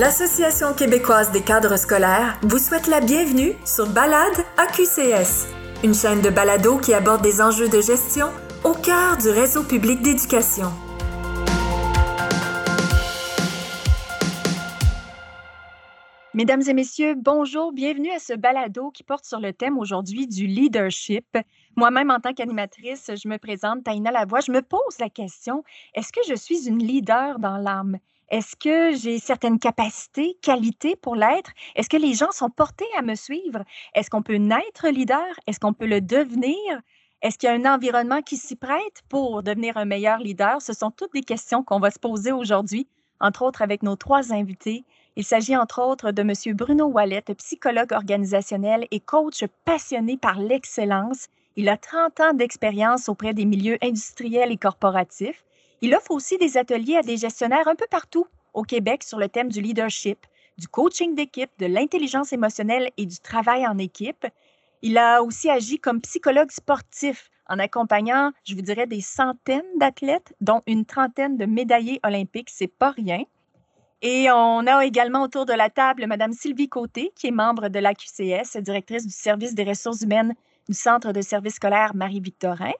l'Association québécoise des cadres scolaires vous souhaite la bienvenue sur Balade AQCS, une chaîne de balado qui aborde des enjeux de gestion au cœur du réseau public d'éducation. Mesdames et messieurs, bonjour, bienvenue à ce balado qui porte sur le thème aujourd'hui du leadership. Moi-même, en tant qu'animatrice, je me présente, Taïna Lavoie. Je me pose la question, est-ce que je suis une leader dans l'âme? Est-ce que j'ai certaines capacités, qualités pour l'être? Est-ce que les gens sont portés à me suivre? Est-ce qu'on peut naître leader? Est-ce qu'on peut le devenir? Est-ce qu'il y a un environnement qui s'y prête pour devenir un meilleur leader? Ce sont toutes des questions qu'on va se poser aujourd'hui, entre autres avec nos trois invités. Il s'agit entre autres de M. Bruno Wallet, psychologue organisationnel et coach passionné par l'excellence. Il a 30 ans d'expérience auprès des milieux industriels et corporatifs. Il offre aussi des ateliers à des gestionnaires un peu partout au Québec sur le thème du leadership, du coaching d'équipe, de l'intelligence émotionnelle et du travail en équipe. Il a aussi agi comme psychologue sportif en accompagnant, je vous dirais, des centaines d'athlètes, dont une trentaine de médaillés olympiques. C'est pas rien. Et on a également autour de la table Mme Sylvie Côté, qui est membre de la QCS, directrice du service des ressources humaines du Centre de services scolaires Marie-Victorin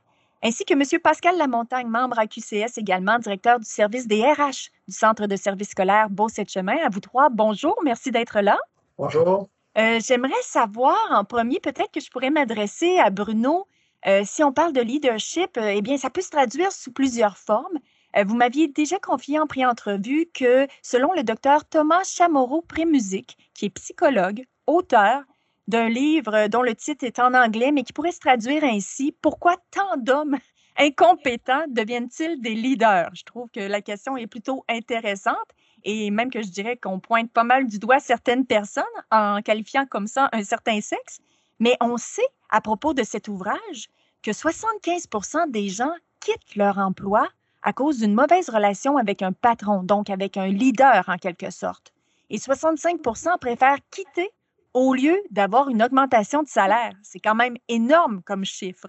ainsi que M. Pascal Lamontagne, membre à QCS également, directeur du service des RH du Centre de services scolaires Beau-Sept-Chemin. À vous trois, bonjour, merci d'être là. Bonjour. Euh, j'aimerais savoir en premier, peut-être que je pourrais m'adresser à Bruno. Euh, si on parle de leadership, euh, eh bien, ça peut se traduire sous plusieurs formes. vous m'aviez déjà confié en pré-entrevue que, selon le docteur Thomas Chamorro-Prémusique, qui est psychologue, auteur d'un livre dont le titre est en anglais, mais qui pourrait se traduire ainsi Pourquoi tant d'hommes incompétents deviennent-ils des leaders Je trouve que la question est plutôt intéressante et même que je dirais qu'on pointe pas mal du doigt certaines personnes en qualifiant comme ça un certain sexe. Mais on sait à propos de cet ouvrage que 75% des gens quittent leur emploi à cause d'une mauvaise relation avec un patron, donc avec un leader en quelque sorte. Et 65% préfèrent quitter au lieu d'avoir une augmentation de salaire. C'est quand même énorme comme chiffre.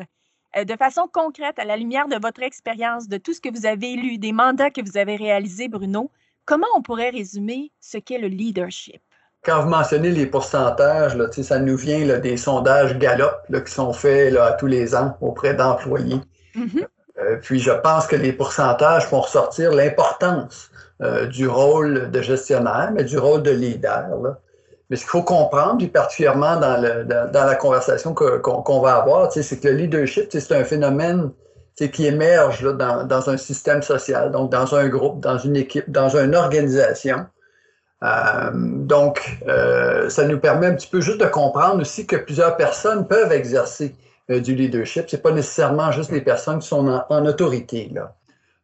Euh, de façon concrète, à la lumière de votre expérience, de tout ce que vous avez lu, des mandats que vous avez réalisés, Bruno, comment on pourrait résumer ce qu'est le leadership? Quand vous mentionnez les pourcentages, là, ça nous vient des sondages Gallup qui sont faits là, tous les ans auprès d'employés. Mm-hmm. Euh, puis je pense que les pourcentages font ressortir l'importance euh, du rôle de gestionnaire, mais du rôle de leader. Là. Mais ce qu'il faut comprendre, puis particulièrement dans, le, dans, la conversation qu'on va avoir, c'est que le leadership, c'est un phénomène qui émerge là, dans, dans, un système social, donc dans un groupe, dans une équipe, dans une organisation. Euh, donc, euh, ça nous permet un petit peu juste de comprendre aussi que plusieurs personnes peuvent exercer euh, du leadership. Ce n'est pas nécessairement juste les personnes qui sont en, en, autorité. Là.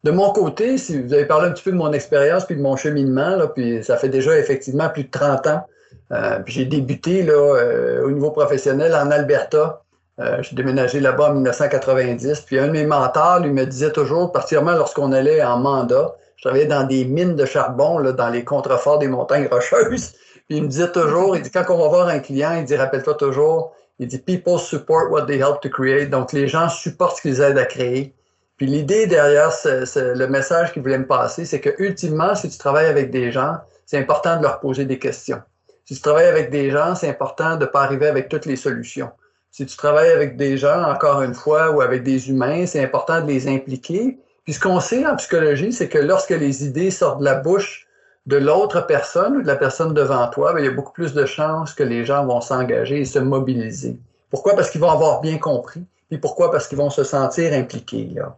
De mon côté, si vous avez parlé un petit peu de mon expérience puis de mon cheminement, là, puis ça fait déjà effectivement plus de 30 ans euh, j'ai débuté là, euh, au niveau professionnel en Alberta. Euh, j'ai déménagé là-bas en 1990. Puis un de mes mentors lui me disait toujours, particulièrement lorsqu'on allait en mandat, je travaillais dans des mines de charbon, là, dans les contreforts des montagnes rocheuses. Puis il me disait toujours, il dit, quand on va voir un client, il dit, rappelle-toi toujours, il dit, people support what they help to create. Donc les gens supportent ce qu'ils aident à créer. Puis l'idée derrière le message qu'il voulait me passer, c'est que ultimement, si tu travailles avec des gens, c'est important de leur poser des questions. Si tu travailles avec des gens, c'est important de ne pas arriver avec toutes les solutions. Si tu travailles avec des gens, encore une fois, ou avec des humains, c'est important de les impliquer. Puis ce qu'on sait en psychologie, c'est que lorsque les idées sortent de la bouche de l'autre personne ou de la personne devant toi, bien, il y a beaucoup plus de chances que les gens vont s'engager et se mobiliser. Pourquoi? Parce qu'ils vont avoir bien compris. Puis pourquoi? Parce qu'ils vont se sentir impliqués. Là.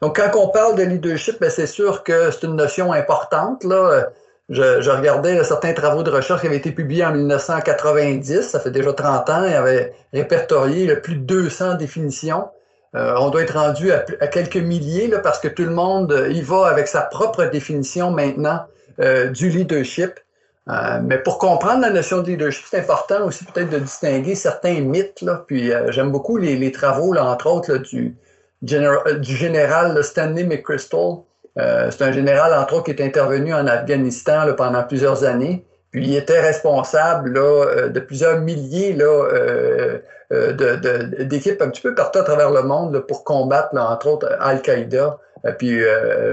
Donc, quand on parle de leadership, ben, c'est sûr que c'est une notion importante. Là je, regardais certains travaux de recherche qui avaient été publiés en 1990, ça fait déjà 30 ans, il avait répertorié plus de 200 définitions. Euh, on doit être rendu à, quelques milliers là, parce que tout le monde y va avec sa propre définition maintenant euh, du leadership. Euh, mais pour comprendre la notion de leadership, c'est important aussi peut-être de distinguer certains mythes. Là. Puis j'aime beaucoup les, travaux, entre autres, du, du général Stanley McChrystal, euh, c'est un général, entre autres, qui est intervenu en Afghanistan pendant plusieurs années. Puis il était responsable euh, de plusieurs milliers euh, d'équipes un petit peu partout à travers le monde pour combattre, entre autres, Al-Qaïda, puis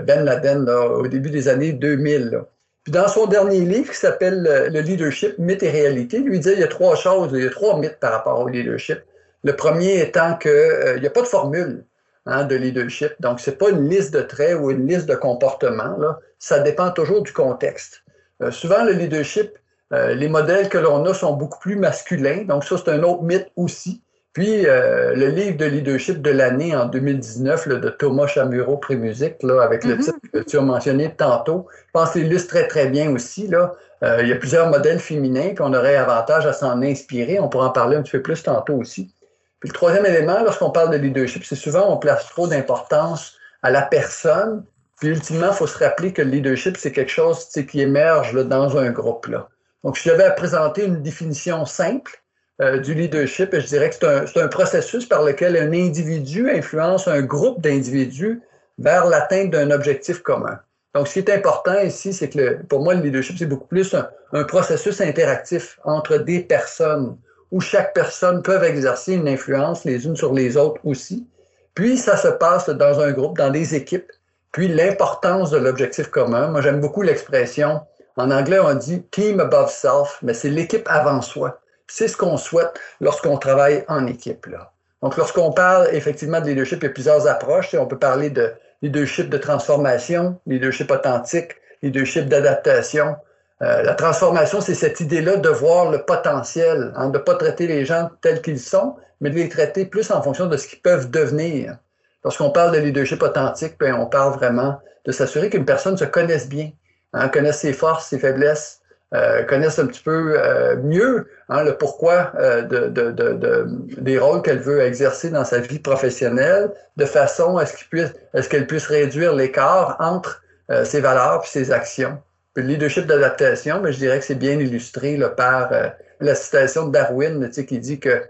Ben Laden au début des années 2000. Puis dans son dernier livre qui s'appelle Le leadership, mythe et réalité, lui dit il y a trois choses, il y a trois mythes par rapport au leadership. Le premier étant qu'il n'y a pas de formule hein, de leadership. Donc, ce n'est pas une liste de traits ou une liste de comportements. Là. Ça dépend toujours du contexte. Euh, souvent, le leadership, euh, les modèles que l'on a sont beaucoup plus masculins. Donc, ça, c'est un autre mythe aussi. Puis, euh, le livre de leadership de l'année en 2019 de Thomas Chamuro Prémusique, là, avec le mm-hmm. titre que tu as mentionné tantôt, je pense qu'il illustre très, très bien aussi. Là. il y a plusieurs modèles féminins, qu'on aurait avantage à s'en inspirer. On pourra en parler un petit peu plus tantôt aussi. Puis le troisième élément, lorsqu'on parle de leadership, c'est souvent on place trop d'importance à la personne. Puis ultimement, il faut se rappeler que le leadership, c'est quelque chose qui émerge là, dans un groupe. Là. Donc, je devais présenter une définition simple euh, du leadership, je dirais que c'est un, processus par lequel un individu influence un groupe d'individus vers l'atteinte d'un objectif commun. Donc, ce qui est important ici, c'est que le, pour moi, le leadership, c'est beaucoup plus un processus interactif entre des personnes où chaque personne peut exercer une influence les unes sur les autres aussi. Puis ça se passe dans un groupe, dans des équipes. Puis l'importance de l'objectif commun. Moi, j'aime beaucoup l'expression. En anglais, on dit team above self, mais c'est l'équipe avant soi. C'est ce qu'on souhaite lorsqu'on travaille en équipe. Là. Donc, lorsqu'on parle effectivement de leadership, il y a plusieurs approches. On peut parler de leadership de transformation, leadership authentique, leadership d'adaptation, euh, la transformation, c'est cette idée-là de voir le potentiel, hein, de ne pas traiter les gens tels qu'ils sont, mais de les traiter plus en fonction de ce qu'ils peuvent devenir. Lorsqu'on parle de leadership authentique, ben, on parle vraiment de s'assurer qu'une personne se connaisse bien, hein, connaisse ses forces, ses faiblesses, euh, connaisse un petit peu euh, mieux hein, le pourquoi de, de, de, des rôles qu'elle veut exercer dans sa vie professionnelle, de façon à ce qu'elle puisse réduire l'écart entre ses valeurs et ses actions. Le leadership d'adaptation, mais je dirais que c'est bien illustré par euh, la citation de Darwin qui dit que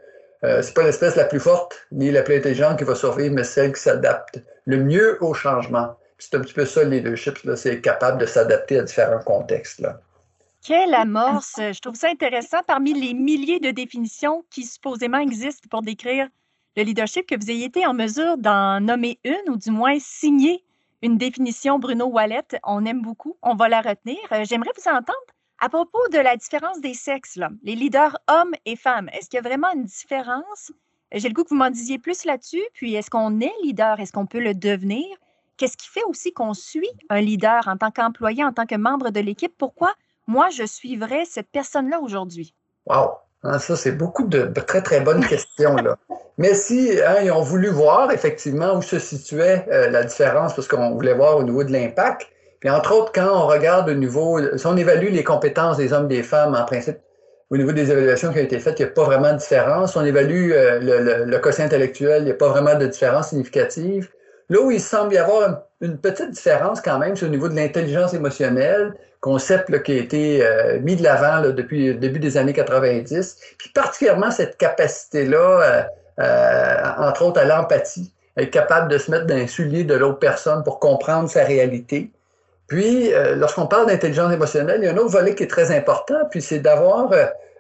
euh, c'est pas l'espèce la plus forte ni la plus intelligente qui va survivre, mais celle qui s'adapte le mieux au changement. C'est un petit peu ça le leadership, c'est capable de s'adapter à différents contextes. Là. Quelle amorce! Je trouve ça intéressant parmi les milliers de définitions qui supposément existent pour décrire le leadership, que vous ayez été en mesure d'en nommer une ou du moins signer une définition, Bruno Wallet. On aime beaucoup. On va la retenir. Euh, j'aimerais vous entendre à propos de la différence des sexes, là, les leaders hommes et femmes. Est-ce qu'il y a vraiment une différence? J'ai le goût que vous m'en disiez plus là-dessus. Puis, est-ce qu'on est leader? Est-ce qu'on peut le devenir? Qu'est-ce qui fait aussi qu'on suit un leader en tant qu'employé, en tant que membre de l'équipe? Pourquoi moi, je suivrais cette personne-là aujourd'hui? Wow! Hein, ça, c'est beaucoup de, très, très bonnes questions. Là. Mais si hein, ils ont voulu voir effectivement où se situait euh, la différence, parce qu'on voulait voir au niveau de l'impact, puis entre autres, quand on regarde au niveau, si on évalue les compétences des hommes et des femmes, en principe, au niveau des évaluations qui ont été faites, il n'y a pas vraiment de différence. On évalue euh, le, le, quotient intellectuel, il n'y a pas vraiment de différence significative. Là où il semble y avoir une petite différence quand même, c'est au niveau de l'intelligence émotionnelle, concept qui a été euh, mis de l'avant depuis le début des années 90, puis particulièrement cette capacité-là, euh, euh, entre autres à l'empathie, être capable de se mettre dans les souliers de l'autre personne pour comprendre sa réalité. Puis, lorsqu'on parle d'intelligence émotionnelle, il y a un autre volet qui est très important, puis c'est d'avoir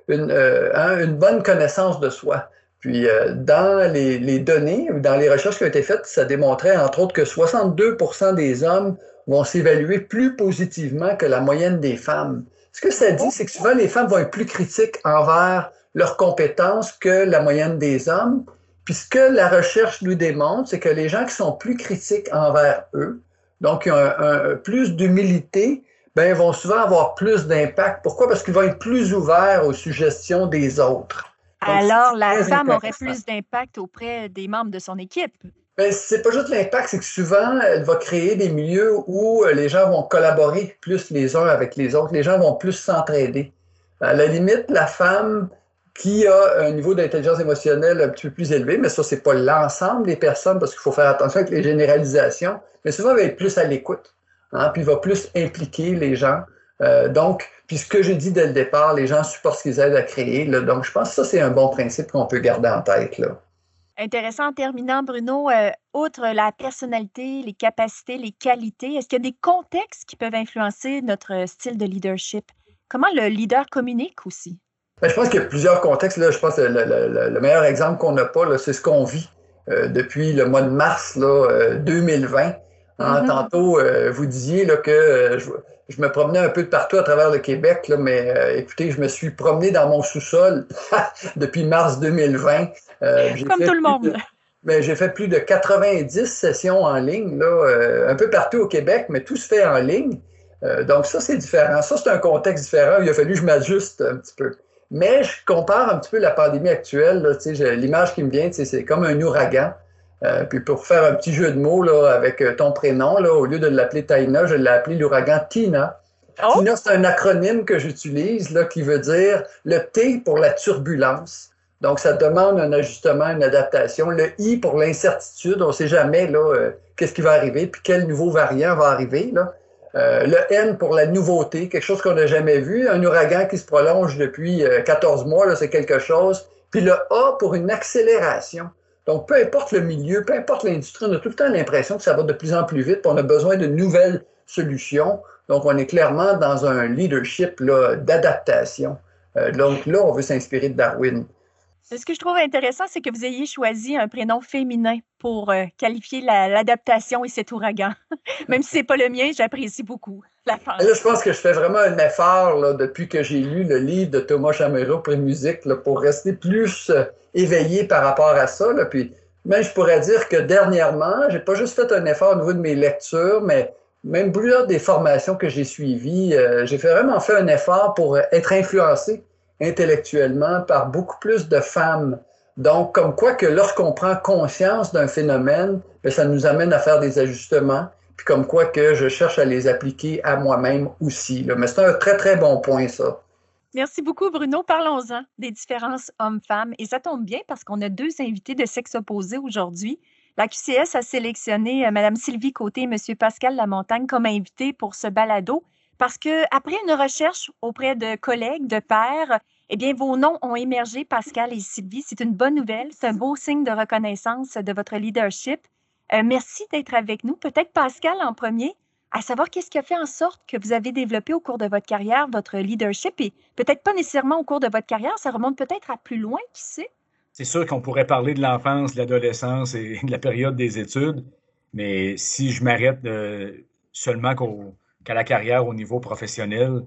une, bonne connaissance de soi. Puis dans les, les, données, dans les recherches qui ont été faites, ça démontrait entre autres que 62% des hommes vont s'évaluer plus positivement que la moyenne des femmes. Ce que ça dit, c'est que souvent les femmes vont être plus critiques envers leurs compétences que la moyenne des hommes. Puis ce que la recherche nous démontre, c'est que les gens qui sont plus critiques envers eux, donc qui ont un, plus d'humilité, ben, vont souvent avoir plus d'impact. Pourquoi? Parce qu'ils vont être plus ouverts aux suggestions des autres. Alors, la femme aurait plus d'impact auprès des membres de son équipe. Ben, c'est pas juste l'impact, c'est que souvent, elle va créer des milieux où euh, les gens vont collaborer plus les uns avec les autres, les gens vont plus s'entraider. À la limite, la femme qui a un niveau d'intelligence émotionnelle un petit peu plus élevé, mais ça, c'est pas l'ensemble des personnes parce qu'il faut faire attention avec les généralisations, mais souvent, elle va être plus à l'écoute, hein, puis va plus impliquer les gens. Euh, donc, puis ce que j'ai dit dès le départ, les gens supportent ce qu'ils aident à créer. donc, je pense que ça, c'est un bon principe qu'on peut garder en tête. Intéressant. En terminant, Bruno, euh, outre la personnalité, les capacités, les qualités, est-ce qu'il y a des contextes qui peuvent influencer notre style de leadership? Comment le leader communique aussi? Ben, je pense qu'il y a plusieurs contextes. Là. Je pense que le, meilleur exemple qu'on n'a pas, c'est ce qu'on vit euh, depuis le mois de mars là, 2020. Hein, mm-hmm. Tantôt, vous disiez là, que je, me promenais un peu de partout à travers le Québec, là, mais écoutez, je me suis promené dans mon sous-sol depuis mars 2020. Comme tout le monde. Ben, j'ai fait plus de 90 sessions en ligne, là, euh, un peu partout au Québec, mais tout se fait en ligne. Euh, donc, ça, c'est différent. Ça, c'est un contexte différent. Il a fallu que je m'ajuste un petit peu. Mais je compare un petit peu la pandémie actuelle. L'image qui me vient, c'est comme un ouragan. Euh, puis pour faire un petit jeu de mots là, avec ton prénom, là, au lieu de l'appeler Taina, je l'ai appelé l'ouragan Tina. Oh! Tina, c'est un acronyme que j'utilise là, qui veut dire le T pour la turbulence. Donc, ça demande un ajustement, une adaptation. Le I pour l'incertitude, on ne sait jamais là, euh, qu'est-ce qui va arriver, puis quel nouveau variant va arriver. Là. Euh, le N pour la nouveauté, quelque chose qu'on n'a jamais vu. Un ouragan qui se prolonge depuis 14 euh, mois, c'est quelque chose. Puis le A pour une accélération. Donc, peu importe le milieu, peu importe l'industrie, on a tout le temps l'impression que ça va de plus en plus vite, on a besoin de nouvelles solutions. Donc, on est clairement dans un leadership d'adaptation. donc là, on veut s'inspirer de Darwin. Ce que je trouve intéressant, c'est que vous ayez choisi un prénom féminin pour euh, qualifier l'adaptation et cet ouragan. Même si ce n'est pas le mien, j'apprécie beaucoup la je pense que je fais vraiment un effort depuis que j'ai lu le livre de Thomas Chamero pour musique pour rester plus euh, éveillé par rapport à ça. Puis, même je pourrais dire que dernièrement, j'ai pas juste fait un effort au niveau de mes lectures, mais même plusieurs des formations que j'ai suivies, euh, j'ai vraiment fait un effort pour être influencé intellectuellement par beaucoup plus de femmes. Donc, comme quoi que lorsqu'on prend conscience d'un phénomène, ben, ça nous amène à faire des ajustements, puis comme quoi que je cherche à les appliquer à moi-même aussi. Mais c'est un très, très bon point, ça. Merci beaucoup, Bruno. Parlons-en des différences hommes-femmes. Et ça tombe bien parce qu'on a deux invités de sexe opposé aujourd'hui. La QCS a sélectionné euh, Mme Sylvie Côté et M. Pascal Lamontagne comme invités pour ce balado parce que après une recherche auprès de collègues, de pairs, eh bien, vos noms ont émergé, Pascal et Sylvie. C'est une bonne nouvelle. C'est un beau signe de reconnaissance de votre leadership. Euh, merci d'être avec nous. Peut-être Pascal en premier, à savoir qu'est-ce qui a fait en sorte que vous avez développé au cours de votre carrière votre leadership et peut-être pas nécessairement au cours de votre carrière, ça remonte peut-être à plus loin, qui sait? C'est sûr qu'on pourrait parler de l'enfance, de l'adolescence et de la période des études, mais si je m'arrête euh, seulement qu'à la carrière au niveau professionnel.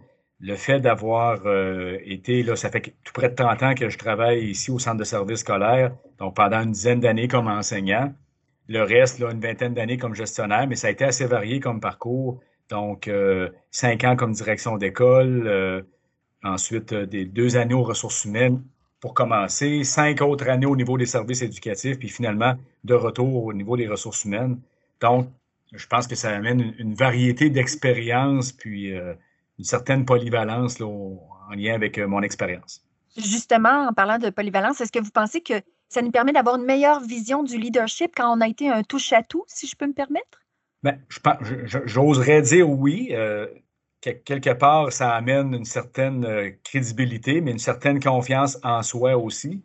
Le fait d'avoir euh, été, là, ça fait tout près de 30 ans que je travaille ici au centre de services scolaire, donc pendant une dizaine d'années comme enseignant. Le reste, là, une vingtaine d'années comme gestionnaire, mais ça a été assez varié comme parcours. Donc, euh, cinq ans comme direction d'école, euh, ensuite des deux années aux ressources humaines pour commencer, cinq autres années au niveau des services éducatifs, puis finalement de retour au niveau des ressources humaines. Donc, je pense que ça amène une, variété d'expériences, puis une certaine polyvalence en lien avec euh, mon expérience. Justement, en parlant de polyvalence, est-ce que vous pensez que ça nous permet d'avoir une meilleure vision du leadership quand on a été un touche-à-tout, si je peux me permettre? Bien, j'oserais dire oui. Euh, quelque part, ça amène une certaine crédibilité, mais une certaine confiance en soi aussi.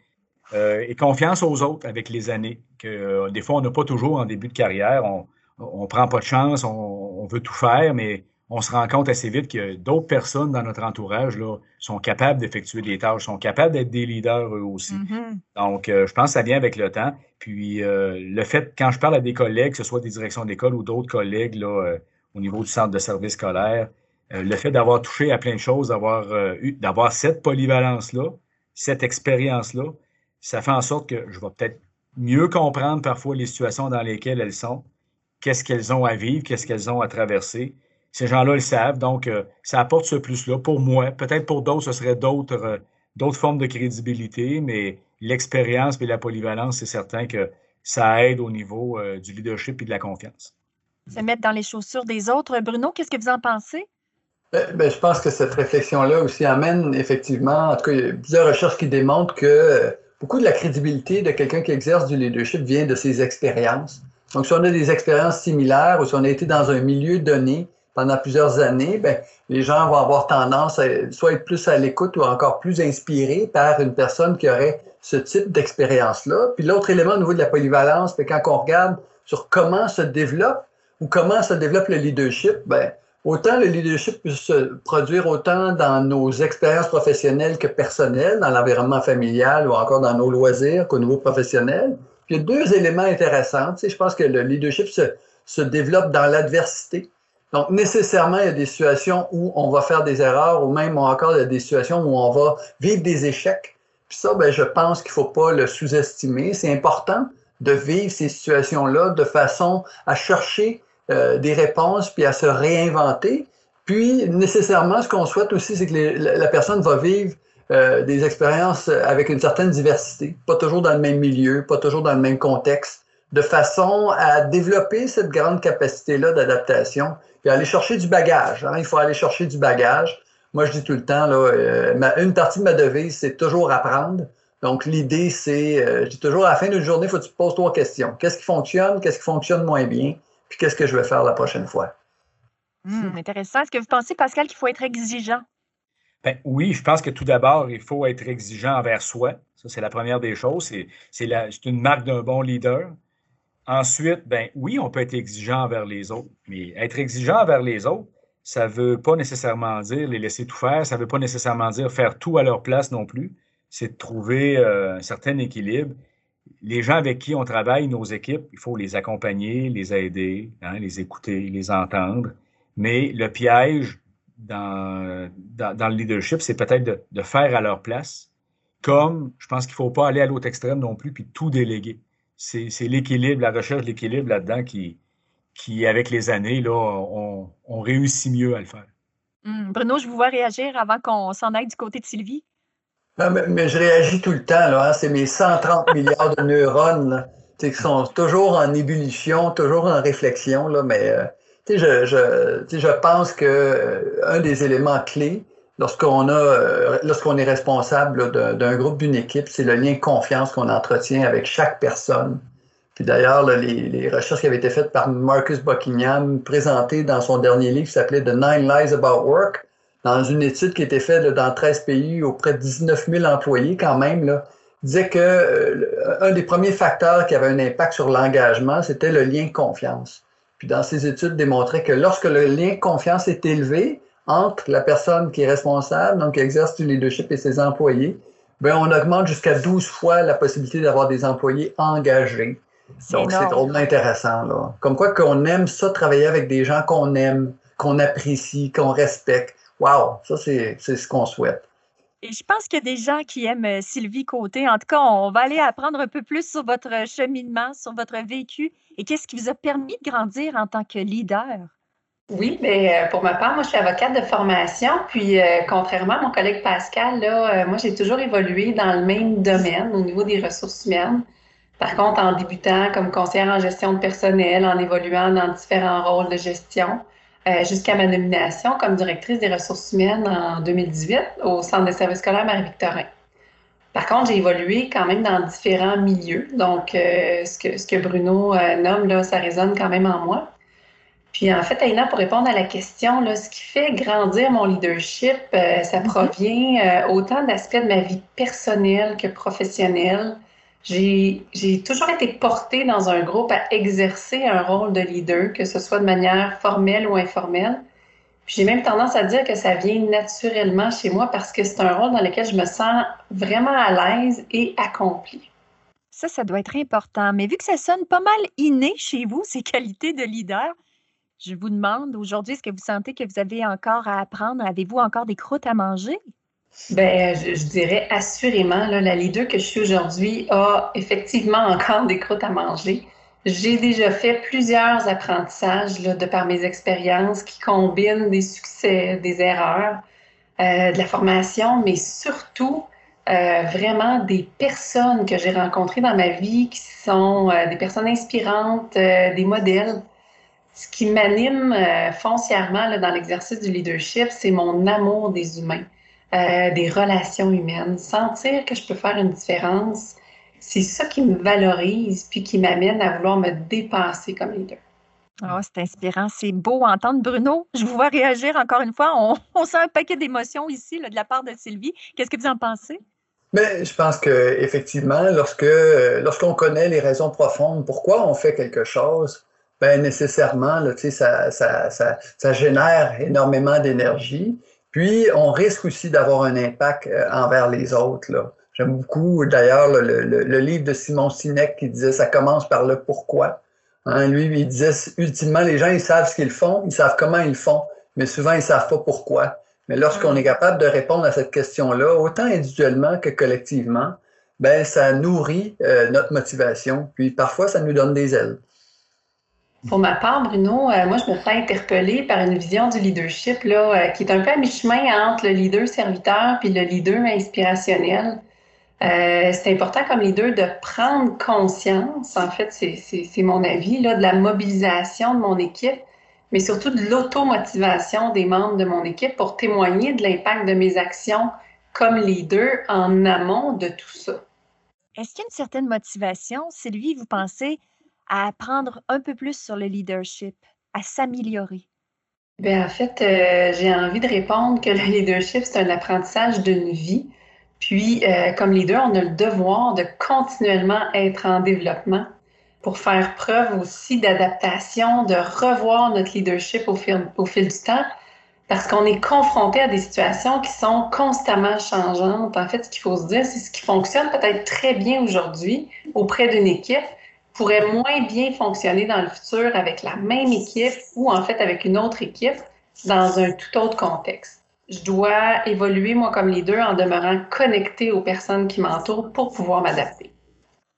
et confiance aux autres avec les années. Que, des fois, on n'a pas toujours en début de carrière. On, on prend pas de chance, on, veut tout faire, mais on se rend compte assez vite que d'autres personnes dans notre entourage là, sont capables d'effectuer des tâches, sont capables d'être des leaders eux aussi. Mm-hmm. Donc, euh, je pense que ça vient avec le temps. Puis, euh, le fait, quand je parle à des collègues, que ce soit des directions d'école ou d'autres collègues là, euh, au niveau du centre de service scolaire, le fait d'avoir touché à plein de choses, d'avoir d'avoir cette polyvalence-là, cette expérience-là, ça fait en sorte que je vais peut-être mieux comprendre parfois les situations dans lesquelles elles sont, qu'est-ce qu'elles ont à vivre, qu'est-ce qu'elles ont à traverser. Ces gens-là le savent, donc euh, ça apporte ce plus-là. Pour moi, peut-être pour d'autres, ce serait d'autres euh, d'autres formes de crédibilité, mais l'expérience et la polyvalence, c'est certain que ça aide au niveau euh, du leadership et de la confiance. Se mettre dans les chaussures des autres. Bruno, qu'est-ce que vous en pensez? Ben, je pense que cette réflexion-là aussi amène effectivement, en tout cas, il y a plusieurs recherches qui démontrent que beaucoup de la crédibilité de quelqu'un qui exerce du leadership vient de ses expériences. Donc, si on a des expériences similaires ou si on a été dans un milieu donné pendant plusieurs années, ben, les gens vont avoir tendance à soit être plus à l'écoute ou encore plus inspirés par une personne qui aurait ce type d'expérience-là. Puis l'autre élément au niveau de la polyvalence, c'est quand on regarde sur comment se développe ou comment se développe le leadership, ben, autant le leadership peut se produire autant dans nos expériences professionnelles que personnelles, dans l'environnement familial ou encore dans nos loisirs qu'au niveau professionnel il y a deux éléments intéressants. je pense que le leadership se développe dans l'adversité. Donc, nécessairement, il y a des situations où on va faire des erreurs ou même encore, il y a des situations où on va vivre des échecs. Puis ça, ben, je pense qu'il ne faut pas le sous-estimer. C'est important de vivre ces situations-là de façon à chercher euh, des réponses puis à se réinventer. Puis, nécessairement, ce qu'on souhaite aussi, c'est que la, personne va vivre euh, des expériences avec une certaine diversité, pas toujours dans le même milieu, pas toujours dans le même contexte, de façon à développer cette grande capacité-là d'adaptation et aller chercher du bagage. Hein. Il faut aller chercher du bagage. Moi, je dis tout le temps, là, euh, une partie de ma devise, c'est toujours apprendre. Donc, l'idée, c'est, euh, je dis toujours, à la fin d'une journée, il faut que tu te poses trois questions. Qu'est-ce qui fonctionne? Qu'est-ce qui fonctionne moins bien? Puis, qu'est-ce que je vais faire la prochaine fois? Hum, intéressant. Est-ce que vous pensez, Pascal, qu'il faut être exigeant? Ben, oui, je pense que tout d'abord, il faut être exigeant envers soi. Ça, c'est la première des choses. C'est une marque d'un bon leader. Ensuite, ben oui, on peut être exigeant envers les autres, mais être exigeant envers les autres, ça ne veut pas nécessairement dire les laisser tout faire, ça ne veut pas nécessairement dire faire tout à leur place non plus. C'est de trouver euh, un certain équilibre. Les gens avec qui on travaille, nos équipes, il faut les accompagner, les aider, hein, les écouter, les entendre. Mais le piège dans, le leadership, c'est peut-être de, faire à leur place. Comme je pense qu'il ne faut pas aller à l'autre extrême non plus puis tout déléguer c'est l'équilibre, la recherche de l'équilibre là-dedans qui, qui, avec les années, là, on, réussit mieux à le faire. Hum, Bruno, je vous vois réagir avant qu'on s'en aille du côté de Sylvie. mais, je réagis tout le temps. Hein. C'est mes 130 milliards de neurones qui sont toujours en ébullition, toujours en réflexion. Là, mais euh, je, je, je pense qu'un euh, des éléments clés, lorsqu'on a, euh, lorsqu'on est responsable d'un groupe, d'une équipe, c'est le lien confiance qu'on entretient avec chaque personne. Puis d'ailleurs, les, recherches qui avaient été faites par Marcus Buckingham, présentées dans son dernier livre qui s'appelait The Nine Lies About Work, dans une étude qui été faite dans 13 pays auprès de 19 000 employés quand même, disait que euh, un des premiers facteurs qui avait un impact sur l'engagement, c'était le lien confiance. Puis dans ces études démontraient que lorsque le lien confiance est élevé, entre la personne qui est responsable, donc qui exerce du leadership et ses employés, ben on augmente jusqu'à 12 fois la possibilité d'avoir des employés engagés. Donc, c'est drôlement intéressant. Là. Comme quoi qu'on aime ça, travailler avec des gens qu'on aime, qu'on apprécie, qu'on respecte. Wow, ça, c'est ce qu'on souhaite. Et je pense qu'il y a des gens qui aiment euh, Sylvie Côté. En tout cas, on va aller apprendre un peu plus sur votre cheminement, sur votre vécu et qu'est-ce qui vous a permis de grandir en tant que leader? Oui, mais euh, pour ma part, moi, je suis avocate de formation. Puis, euh, contrairement à mon collègue Pascal, là, euh, moi, j'ai toujours évolué dans le même domaine au niveau des ressources humaines. Par contre, en débutant comme conseillère en gestion de personnel, en évoluant dans différents rôles de gestion, jusqu'à ma nomination comme directrice des ressources humaines en 2018 au Centre de services scolaires Marie-Victorin. Par contre, j'ai évolué quand même dans différents milieux. Donc, ce, que, ce que Bruno nomme, là, ça résonne quand même en moi. Puis en fait, Aïna, pour répondre à la question, là, ce qui fait grandir mon leadership, euh, ça mhm. provient euh, autant d'aspects de ma vie personnelle que professionnelle. J'ai toujours été portée dans un groupe à exercer un rôle de leader, que ce soit de manière formelle ou informelle. J'ai même tendance à dire que ça vient naturellement chez moi parce que c'est un rôle dans lequel je me sens vraiment à l'aise et accomplie. Ça, ça doit être important. Mais vu que ça sonne pas mal inné chez vous, ces qualités de leader, je vous demande aujourd'hui, est-ce que vous sentez que vous avez encore à apprendre? Avez-vous encore des croûtes à manger? Bien, je, dirais assurément, la leader que je suis aujourd'hui a effectivement encore des croûtes à manger. J'ai déjà fait plusieurs apprentissages de par mes expériences qui combinent des succès, des erreurs, euh, de la formation, mais surtout euh, vraiment des personnes que j'ai rencontrées dans ma vie qui sont euh, des personnes inspirantes, des modèles ce qui m'anime euh, foncièrement dans l'exercice du leadership, c'est mon amour des humains, euh, des relations humaines. Sentir que je peux faire une différence, c'est ça qui me valorise puis qui m'amène à vouloir me dépasser comme leader. Oh, c'est inspirant, c'est beau à entendre. Bruno, je vous vois réagir encore une fois. On, sent un paquet d'émotions ici de la part de Sylvie. Qu'est-ce que vous en pensez? Mais je pense que effectivement, lorsque lorsqu'on connaît les raisons profondes, pourquoi on fait quelque chose, ben nécessairement, là, ça, ça, ça, ça génère énormément d'énergie. Puis, on risque aussi d'avoir un impact euh, envers les autres. Là. J'aime beaucoup, d'ailleurs, le, le, le, livre de Simon Sinek qui disait « ça commence par le pourquoi ». Hein, lui, il disait, ultimement, les gens, ils savent ce qu'ils font, ils savent comment ils font, mais souvent, ils ne savent pas pourquoi. Mais lorsqu'on est capable de répondre à cette question-là, autant individuellement que collectivement, ben, ça nourrit euh, notre motivation, puis parfois, ça nous donne des ailes. Pour ma part, Bruno, euh, moi, je me fais interpeller par une vision du leadership là, euh, qui est un peu à mi-chemin entre le leader serviteur puis le leader inspirationnel. Euh, c'est important comme leader de prendre conscience, en fait, c'est mon avis, là, de la mobilisation de mon équipe, mais surtout de l'automotivation des membres de mon équipe pour témoigner de l'impact de mes actions comme leader en amont de tout ça. Est-ce qu'il y a une certaine motivation, Sylvie, vous pensez, à apprendre un peu plus sur le leadership, à s'améliorer? Bien, en fait, euh, j'ai envie de répondre que le leadership, c'est un apprentissage d'une vie. Puis, euh, comme leader, on a le devoir de continuellement être en développement pour faire preuve aussi d'adaptation, de revoir notre leadership au fil, au fil du temps, parce qu'on est confronté à des situations qui sont constamment changeantes. En fait, ce qu'il faut se dire, c'est ce qui fonctionne peut-être très bien aujourd'hui auprès d'une équipe pourrait moins bien fonctionner dans le futur avec la même équipe ou en fait avec une autre équipe dans un tout autre contexte. Je dois évoluer, moi, comme leader, en demeurant connecté aux personnes qui m'entourent pour pouvoir m'adapter.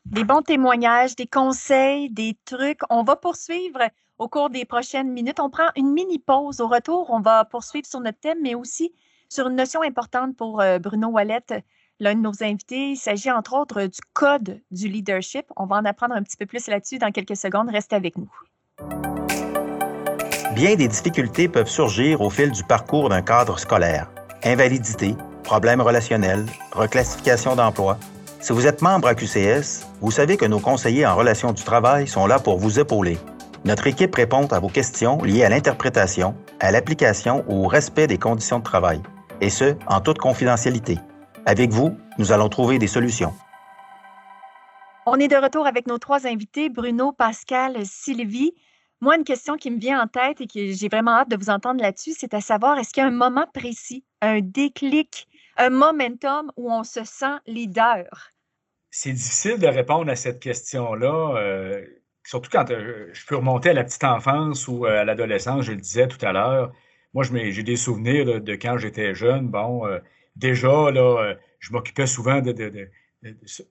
Des bons témoignages, des conseils, des trucs. On va poursuivre au cours des prochaines minutes. On prend une mini pause. Au retour, on va poursuivre sur notre thème, mais aussi sur une notion importante pour euh, Bruno Wallet, l'un de nos invités. Il s'agit entre autres du code du leadership. On va en apprendre un petit peu plus là-dessus dans quelques secondes. Restez avec nous. Bien des difficultés peuvent surgir au fil du parcours d'un cadre scolaire. Invalidité, problèmes relationnels, reclassification d'emploi. Si vous êtes membre à QCS, vous savez que nos conseillers en relation du travail sont là pour vous épauler. Notre équipe répond à vos questions liées à l'interprétation, à l'application ou au respect des conditions de travail, et ce, en toute confidentialité. Avec vous, nous allons trouver des solutions. On est de retour avec nos trois invités, Bruno, Pascal, Sylvie. Moi, une question qui me vient en tête et que j'ai vraiment hâte de vous entendre là-dessus, c'est à savoir, est-ce qu'il y a un moment précis, un déclic, un momentum où on se sent leader? C'est difficile de répondre à cette question-là, euh, surtout quand euh, je peux remonter à la petite enfance ou euh, à l'adolescence, je le disais tout à l'heure. Moi, j'ai des souvenirs de, quand j'étais jeune. Bon, déjà, là, euh, je m'occupais souvent de,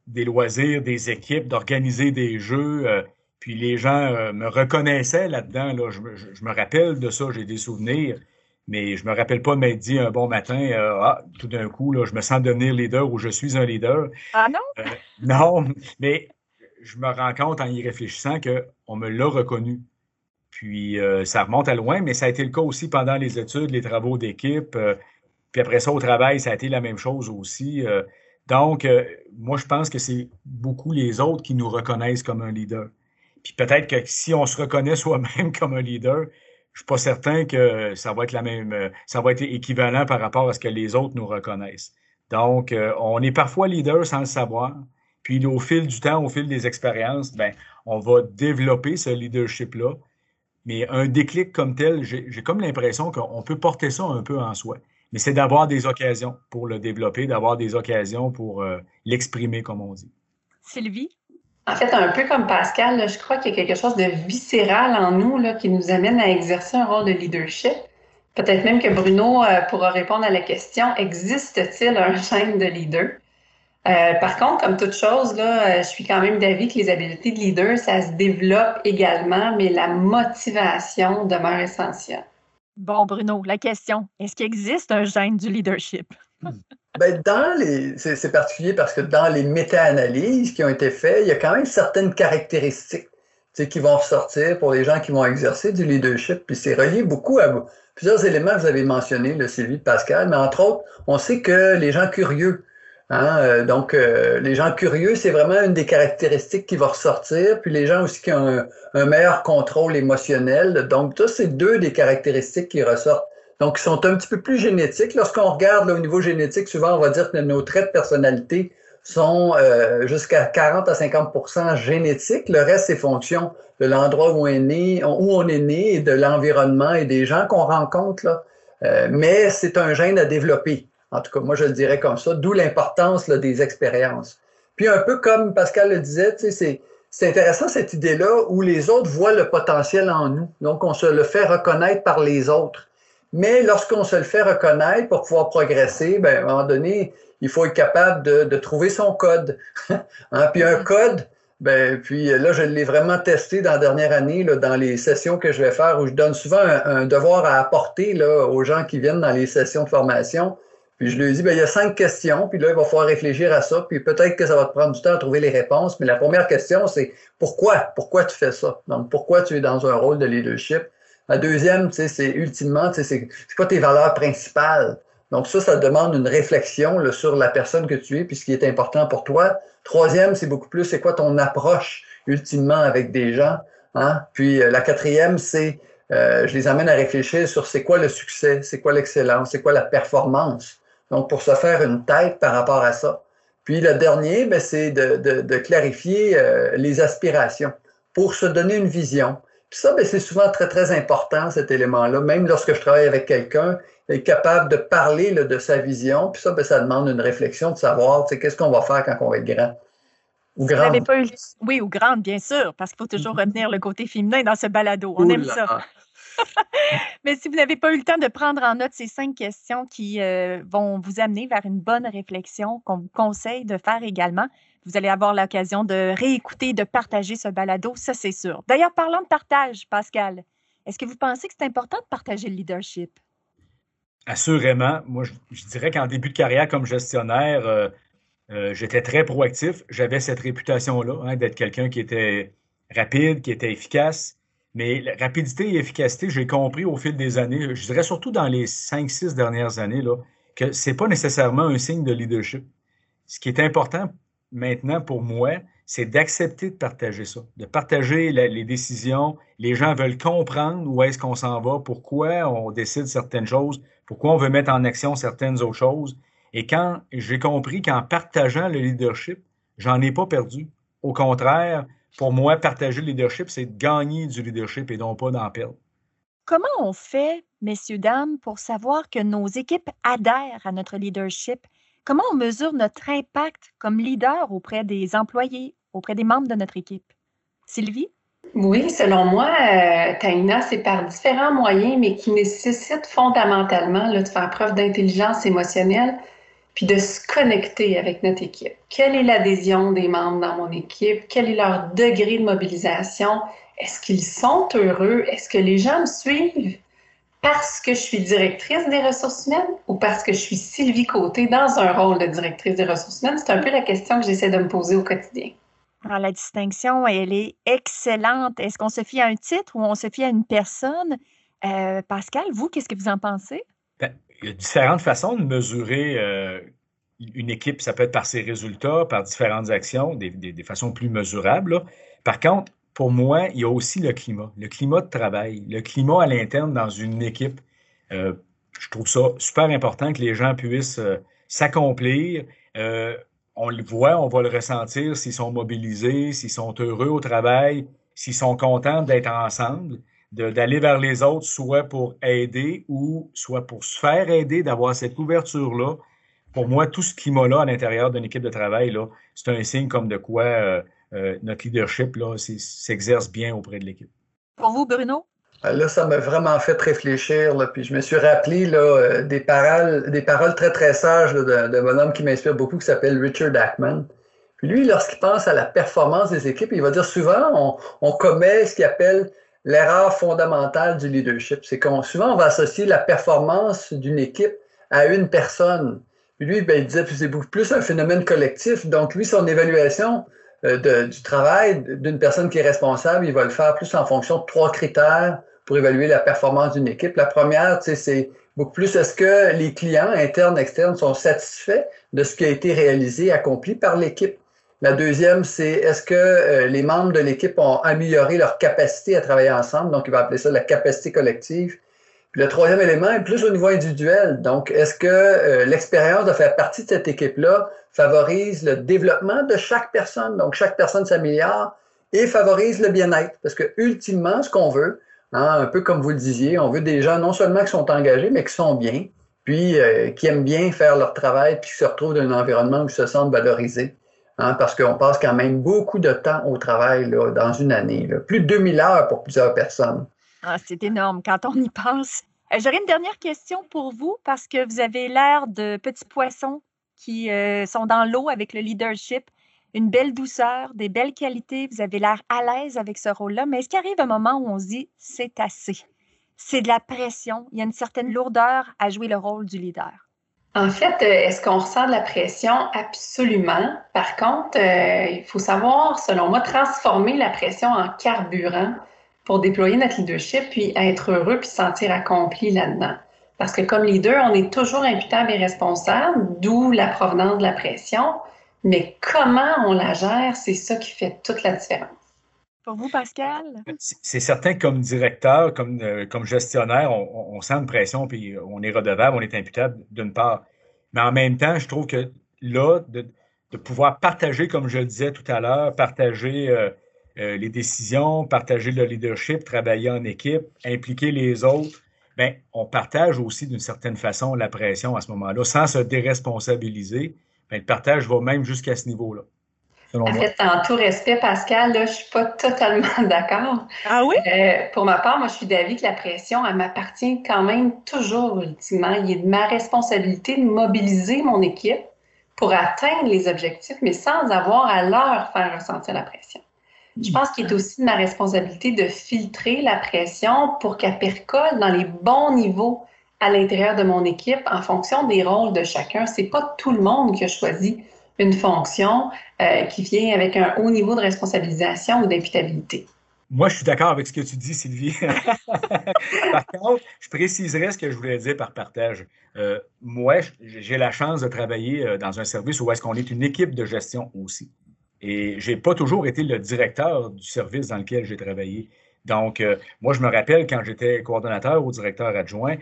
des loisirs, des équipes, d'organiser des jeux. Euh, puis les gens euh, me reconnaissaient là-dedans. Là. Je, me rappelle de ça, j'ai des souvenirs, mais je me rappelle pas m'être dit un bon matin, ah, tout d'un coup, là, je me sens devenir leader ou je suis un leader. Ah non? non, mais je me rends compte en y réfléchissant qu'on me l'a reconnu. Puis ça remonte à loin, mais ça a été le cas aussi pendant les études, les travaux d'équipe. Puis après ça, au travail, ça a été la même chose aussi. Euh. donc, euh, moi, je pense que c'est beaucoup les autres qui nous reconnaissent comme un leader. Puis peut-être que si on se reconnaît soi-même comme un leader, je ne suis pas certain que ça va être la même, euh, ça va être équivalent par rapport à ce que les autres nous reconnaissent. Donc, on est parfois leader sans le savoir. Puis au fil du temps, au fil des expériences, ben, on va développer ce leadership-là. Mais un déclic comme tel, j'ai comme l'impression qu'on peut porter ça un peu en soi mais c'est d'avoir des occasions pour le développer, d'avoir des occasions pour euh, l'exprimer, comme on dit. Sylvie? En fait, un peu comme Pascal, je crois qu'il y a quelque chose de viscéral en nous là, qui nous amène à exercer un rôle de leadership. Peut-être même que Bruno euh, pourra répondre à la question, existe-t-il un gène de leader? Euh, par contre, comme toute chose, là, je suis quand même d'avis que les habiletés de leader, ça se développe également, mais la motivation demeure essentielle. Bon, Bruno, la question, est-ce qu'il existe un gène du leadership? Ben, dans les, c'est, particulier parce que dans les méta-analyses qui ont été faites, il y a quand même certaines caractéristiques qui vont ressortir pour les gens qui vont exercer du leadership. Puis c'est relié beaucoup à plusieurs éléments que vous avez mentionnés, le Sylvie Pascal, mais entre autres, on sait que les gens curieux, hein, euh, donc euh, les gens curieux, c'est vraiment une des caractéristiques qui va ressortir. Puis les gens aussi qui ont un, meilleur contrôle émotionnel. Donc, ça, c'est deux des caractéristiques qui ressortent. Donc, ils sont un petit peu plus génétiques. Lorsqu'on regarde au niveau génétique, souvent, on va dire que nos traits de personnalité sont euh, jusqu'à 40 à 50% génétiques. Le reste, c'est fonction de l'endroit où on est né, où on est né et de l'environnement et des gens qu'on rencontre. Là. Mais c'est un gène à développer. En tout cas, moi, je le dirais comme ça, d'où l'importance des expériences. Puis un peu comme Pascal le disait, c'est c'est intéressant cette idée-là où les autres voient le potentiel en nous. Donc, on se le fait reconnaître par les autres. Mais lorsqu'on se le fait reconnaître pour pouvoir progresser, ben, à un moment donné, il faut être capable de, trouver son code. hein? Puis un code, ben, puis là, je l'ai vraiment testé dans la dernière année, là, dans les sessions que je vais faire, où je donne souvent un, devoir à apporter là, aux gens qui viennent dans les sessions de formation. Puis je lui dis, ben, il y a cinq questions, puis là, il va falloir réfléchir à ça, puis peut-être que ça va te prendre du temps à trouver les réponses. Mais la première question, c'est pourquoi? Pourquoi tu fais ça? Donc, pourquoi tu es dans un rôle de leadership? La deuxième, c'est ultimement, c'est quoi tes valeurs principales? Donc ça, ça demande une réflexion là, sur la personne que tu es, puis ce qui est important pour toi. Troisième, c'est beaucoup plus, c'est quoi ton approche ultimement avec des gens. Hein? Puis euh, la quatrième, c'est, euh, je les amène à réfléchir sur c'est quoi le succès, c'est quoi l'excellence, c'est quoi la performance. Donc pour se faire une tête par rapport à ça. Puis le dernier, ben, c'est de, de, de, clarifier euh, les aspirations pour se donner une vision. Puis ça, ben, c'est souvent très, très important, cet élément-là. Même lorsque je travaille avec quelqu'un, est capable de parler de sa vision. Puis ça, ben, ça demande une réflexion de savoir qu'est-ce qu'on va faire quand on va être grand. Ou grande. Pas Oui, ou grande, bien sûr, parce qu'il faut toujours mm-hmm. revenir le côté féminin dans ce balado. On aime ça. Mais si vous n'avez pas eu le temps de prendre en note ces cinq questions qui euh, vont vous amener vers une bonne réflexion, qu'on vous conseille de faire également, vous allez avoir l'occasion de réécouter, de partager ce balado, ça c'est sûr. D'ailleurs, parlant de partage, Pascal, est-ce que vous pensez que c'est important de partager le leadership? Assurément. Moi, je, dirais qu'en début de carrière comme gestionnaire, euh, euh, j'étais très proactif. J'avais cette réputation-là hein, d'être quelqu'un qui était rapide, qui était efficace. Mais rapidité et efficacité, j'ai compris au fil des années, je dirais surtout dans les cinq, six dernières années, que ce n'est pas nécessairement un signe de leadership. Ce qui est important maintenant pour moi, c'est d'accepter de partager ça, de partager les décisions. Les gens veulent comprendre où est-ce qu'on s'en va, pourquoi on décide certaines choses, pourquoi on veut mettre en action certaines autres choses. Et quand j'ai compris qu'en partageant le leadership, j'en ai pas perdu. Au contraire, pour moi, partager le leadership, c'est de gagner du leadership et non pas d'en perdre. Comment on fait, messieurs, dames, pour savoir que nos équipes adhèrent à notre leadership? Comment on mesure notre impact comme leader auprès des employés, auprès des membres de notre équipe? Sylvie? Oui, selon moi, euh, Taina, c'est par différents moyens, mais qui nécessitent fondamentalement de faire preuve d'intelligence émotionnelle de se connecter avec notre équipe. Quelle est l'adhésion des membres dans mon équipe? Quel est leur degré de mobilisation? Est-ce qu'ils sont heureux? Est-ce que les gens me suivent? Parce que je suis directrice des ressources humaines ou parce que je suis Sylvie Côté dans un rôle de directrice des ressources humaines? C'est un peu la question que j'essaie de me poser au quotidien. Alors, la distinction, elle est excellente. Est-ce qu'on se fie à un titre ou on se fie à une personne? Euh, Pascal, vous, qu'est-ce que vous en pensez? Il y a différentes façons de mesurer euh, une équipe. Ça peut être par ses résultats, par différentes actions, des, façons plus mesurables. Par contre, pour moi, il y a aussi le climat, le climat de travail, le climat à l'interne dans une équipe. Euh, je trouve ça super important que les gens puissent s'accomplir on le voit, on va le ressentir s'ils sont mobilisés, s'ils sont heureux au travail, s'ils sont contents d'être ensemble, d'aller vers les autres, soit pour aider ou soit pour se faire aider, d'avoir cette couverture-là. Pour moi, tout ce climat-là à l'intérieur d'une équipe de travail, c'est un signe comme de quoi euh, euh, notre leadership s'exerce bien auprès de l'équipe. Pour vous, Bruno? Euh, là, ça m'a vraiment fait réfléchir. Là, puis je me suis rappelé là, des, paroles, des paroles très, très sages d'un bonhomme qui m'inspire beaucoup, qui s'appelle Richard Ackman. Puis lui, lorsqu'il pense à la performance des équipes, il va dire souvent, on, on commet ce qu'il appelle l'erreur fondamentale du leadership. C'est qu'on souvent, on va associer la performance d'une équipe à une personne. Lui, ben, il disait que c'est beaucoup plus un phénomène collectif. Donc, lui, son évaluation, euh, du travail d'une personne qui est responsable, il va le faire plus en fonction de trois critères pour évaluer la performance d'une équipe. La première, c'est beaucoup plus est-ce que les clients internes, externes sont satisfaits de ce qui a été réalisé, accompli par l'équipe? La deuxième, c'est est-ce que euh, les membres de l'équipe ont amélioré leur capacité à travailler ensemble? Donc, il va appeler ça la capacité collective. Puis le troisième élément est plus au niveau individuel. Donc, est-ce que euh, l'expérience de faire partie de cette équipe-là favorise le développement de chaque personne? Donc, chaque personne s'améliore et favorise le bien-être. Parce que, ultimement, ce qu'on veut, Hein, un peu comme vous le disiez, on veut des gens non seulement qui sont engagés, mais qui sont bien, puis euh, qui aiment bien faire leur travail, puis qui se retrouvent dans un environnement où ils se sentent valorisés. Hein, parce qu'on passe quand même beaucoup de temps au travail dans une année, plus de 2000 heures pour plusieurs personnes. Ah, c'est énorme quand on y pense. Euh, j'aurais une dernière question pour vous parce que vous avez l'air de petits poissons qui euh, sont dans l'eau avec le leadership, une belle douceur, des belles qualités. Vous avez l'air à l'aise avec ce rôle-là. Mais est-ce qu'il arrive un moment où on se dit c'est assez? C'est de la pression. Il y a une certaine lourdeur à jouer le rôle du leader. En fait, euh, est-ce qu'on ressent de la pression? Absolument. Par contre, il faut savoir, selon moi, transformer la pression en carburant pour déployer notre leadership, puis être heureux, puis se sentir accompli là-dedans. Parce que comme leader, on est toujours imputable et responsable, d'où la provenance de la pression, mais comment on la gère, c'est ça qui fait toute la différence. Pour vous, Pascal? C'est certain comme directeur, comme, euh, gestionnaire, on, sent une pression, puis on est redevable, on est imputable d'une part. Mais en même temps, je trouve que là, de, pouvoir partager, comme je le disais tout à l'heure, partager euh, euh, les décisions, partager le leadership, travailler en équipe, impliquer les autres, bien, on partage aussi d'une certaine façon la pression à ce moment-là, sans se déresponsabiliser. Bien, le partage va même jusqu'à ce niveau-là. En fait, en tout respect, Pascal, là, je ne suis pas totalement d'accord. Ah oui? Euh, pour ma part, moi, je suis d'avis que la pression, elle m'appartient quand même toujours, ultimement. Il est de ma responsabilité de mobiliser mon équipe pour atteindre les objectifs, mais sans avoir à leur faire ressentir la pression. Je pense qu'il est aussi de ma responsabilité de filtrer la pression pour qu'elle percole dans les bons niveaux à l'intérieur de mon équipe en fonction des rôles de chacun. C'est pas tout le monde qui a choisi une fonction euh, qui vient avec un haut niveau de responsabilisation ou d'imputabilité. Moi, je suis d'accord avec ce que tu dis, Sylvie. par contre, je préciserai ce que je voulais dire par partage. Euh, moi, j'ai la chance de travailler euh, dans un service où est-ce qu'on est une équipe de gestion aussi. Et je n'ai pas toujours été le directeur du service dans lequel j'ai travaillé. Donc, moi, je me rappelle quand j'étais coordonnateur ou directeur adjoint,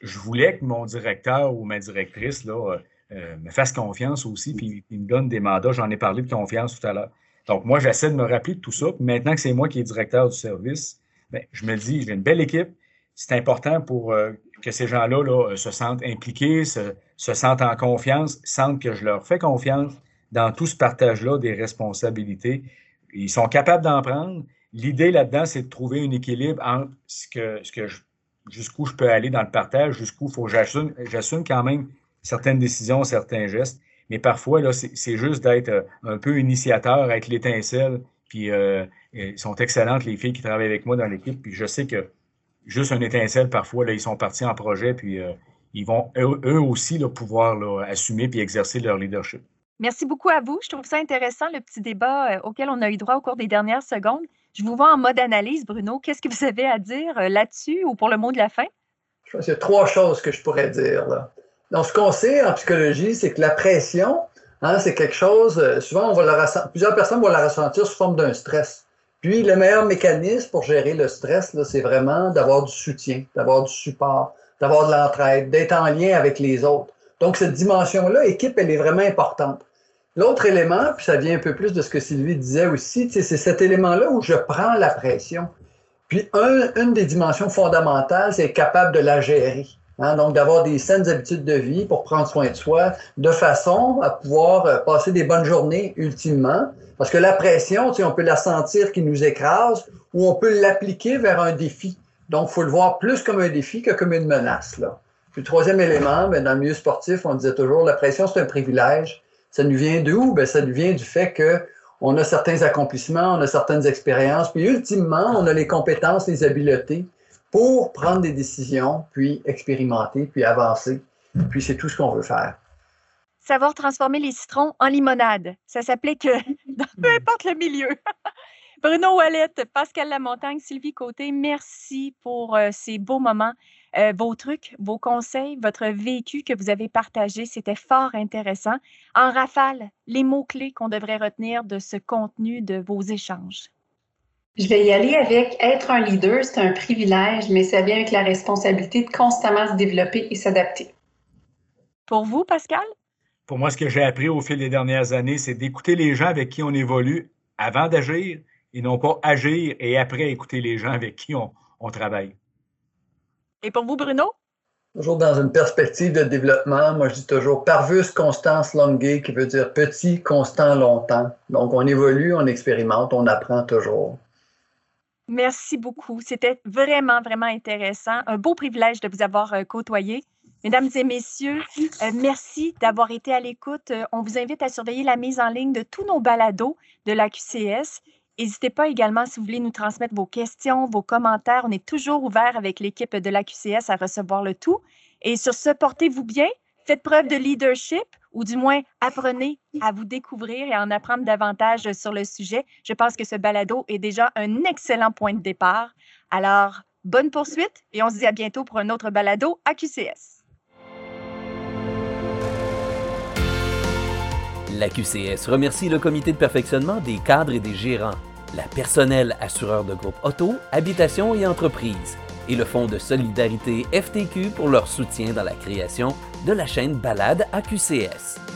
je voulais que mon directeur ou ma directrice là, euh, me fasse confiance aussi, puis il me donne des mandats. J'en ai parlé de confiance tout à l'heure. Donc, moi, j'essaie de me rappeler de tout ça. maintenant que c'est moi qui est directeur du service, bien, je me dis, j'ai une belle équipe. C'est important pour euh, que ces gens-là là, se sentent impliqués, se, se sentent en confiance, sentent que je leur fais confiance dans tout ce partage-là des responsabilités. Ils sont capables d'en prendre. L'idée là-dedans, c'est de trouver un équilibre entre ce que, ce que jusqu'où je peux aller dans le partage, jusqu'où il faut j'assume, j'assume quand même certaines décisions, certains gestes. Mais parfois, là, c'est, juste d'être euh, un peu initiateur, avec l'étincelle. Puis euh, ils sont excellentes, les filles qui travaillent avec moi dans l'équipe. Puis je sais que juste un étincelle, parfois, là, ils sont partis en projet, puis euh, ils vont eux, aussi là, pouvoir là, assumer puis exercer leur leadership. Merci beaucoup à vous. Je trouve ça intéressant, le petit débat auquel on a eu droit au cours des dernières secondes. Je vous vois en mode analyse, Bruno. Qu'est-ce que vous avez à dire là-dessus ou pour le mot de la fin? Je pense qu'il y a trois choses que je pourrais dire. Là. Donc, ce qu'on sait en psychologie, c'est que la pression, hein, c'est quelque chose, euh, souvent, on va la plusieurs personnes vont la ressentir sous forme d'un stress. Puis, le meilleur mécanisme pour gérer le stress, c'est vraiment d'avoir du soutien, d'avoir du support, d'avoir de l'entraide, d'être en lien avec les autres. Donc, cette dimension-là, équipe, elle est vraiment importante. L'autre élément, puis ça vient un peu plus de ce que Sylvie disait aussi, c'est cet élément-là où je prends la pression. Puis une des dimensions fondamentales, c'est être capable de la gérer. Hein. donc, d'avoir des saines habitudes de vie pour prendre soin de soi, de façon à pouvoir euh, passer des bonnes journées ultimement. Parce que la pression, on peut la sentir qui nous écrase ou on peut l'appliquer vers un défi. Donc, il faut le voir plus comme un défi que comme une menace. Là. Puis le troisième élément, bien, dans le milieu sportif, on disait toujours, la pression, c'est un privilège. Ça nous vient d'où? Ben, ça nous vient du fait qu'on a certains accomplissements, on a certaines expériences, puis ultimement, on a les compétences, les habiletés pour prendre des décisions, puis expérimenter, puis avancer. Puis c'est tout ce qu'on veut faire. Savoir transformer les citrons en limonade. Ça s'applique dans peu importe le milieu. Bruno Wallet, Pascal Lamontagne, Sylvie Côté, merci pour euh, ces beaux moments. Euh, vos trucs, vos conseils, votre vécu que vous avez partagé. C'était fort intéressant. En rafale, les mots-clés qu'on devrait retenir de ce contenu de vos échanges. Je vais y aller avec être un leader, c'est un privilège, mais ça vient avec la responsabilité de constamment se développer et s'adapter. Pour vous, Pascal? Pour moi, ce que j'ai appris au fil des dernières années, c'est d'écouter les gens avec qui on évolue avant d'agir et non pas agir et après écouter les gens avec qui on travaille. Et pour vous, Bruno? toujours dans une perspective de développement. Moi, je dis toujours parvus constance longue, qui veut dire petit, constant, longtemps. Donc, on évolue, on expérimente, on apprend toujours. Merci beaucoup. C'était vraiment, vraiment intéressant. Un beau privilège de vous avoir euh, côtoyé. Mesdames et messieurs, euh, merci d'avoir été à l'écoute. Euh, on vous invite à surveiller la mise en ligne de tous nos balados de la QCS. N'hésitez pas également, si vous voulez nous transmettre vos questions, vos commentaires. On est toujours ouvert avec l'équipe de la QCS à recevoir le tout. Et sur ce, portez-vous bien, faites preuve de leadership ou du moins apprenez à vous découvrir et à en apprendre davantage sur le sujet. Je pense que ce balado est déjà un excellent point de départ. Alors, bonne poursuite et on se dit à bientôt pour un autre balado à QCS. La QCS remercie le comité de perfectionnement des cadres et des gérants, la personnel assureur de groupe auto, habitation et entreprise, et le Fonds de solidarité FTQ pour leur soutien dans la création de la chaîne Balade à QCS.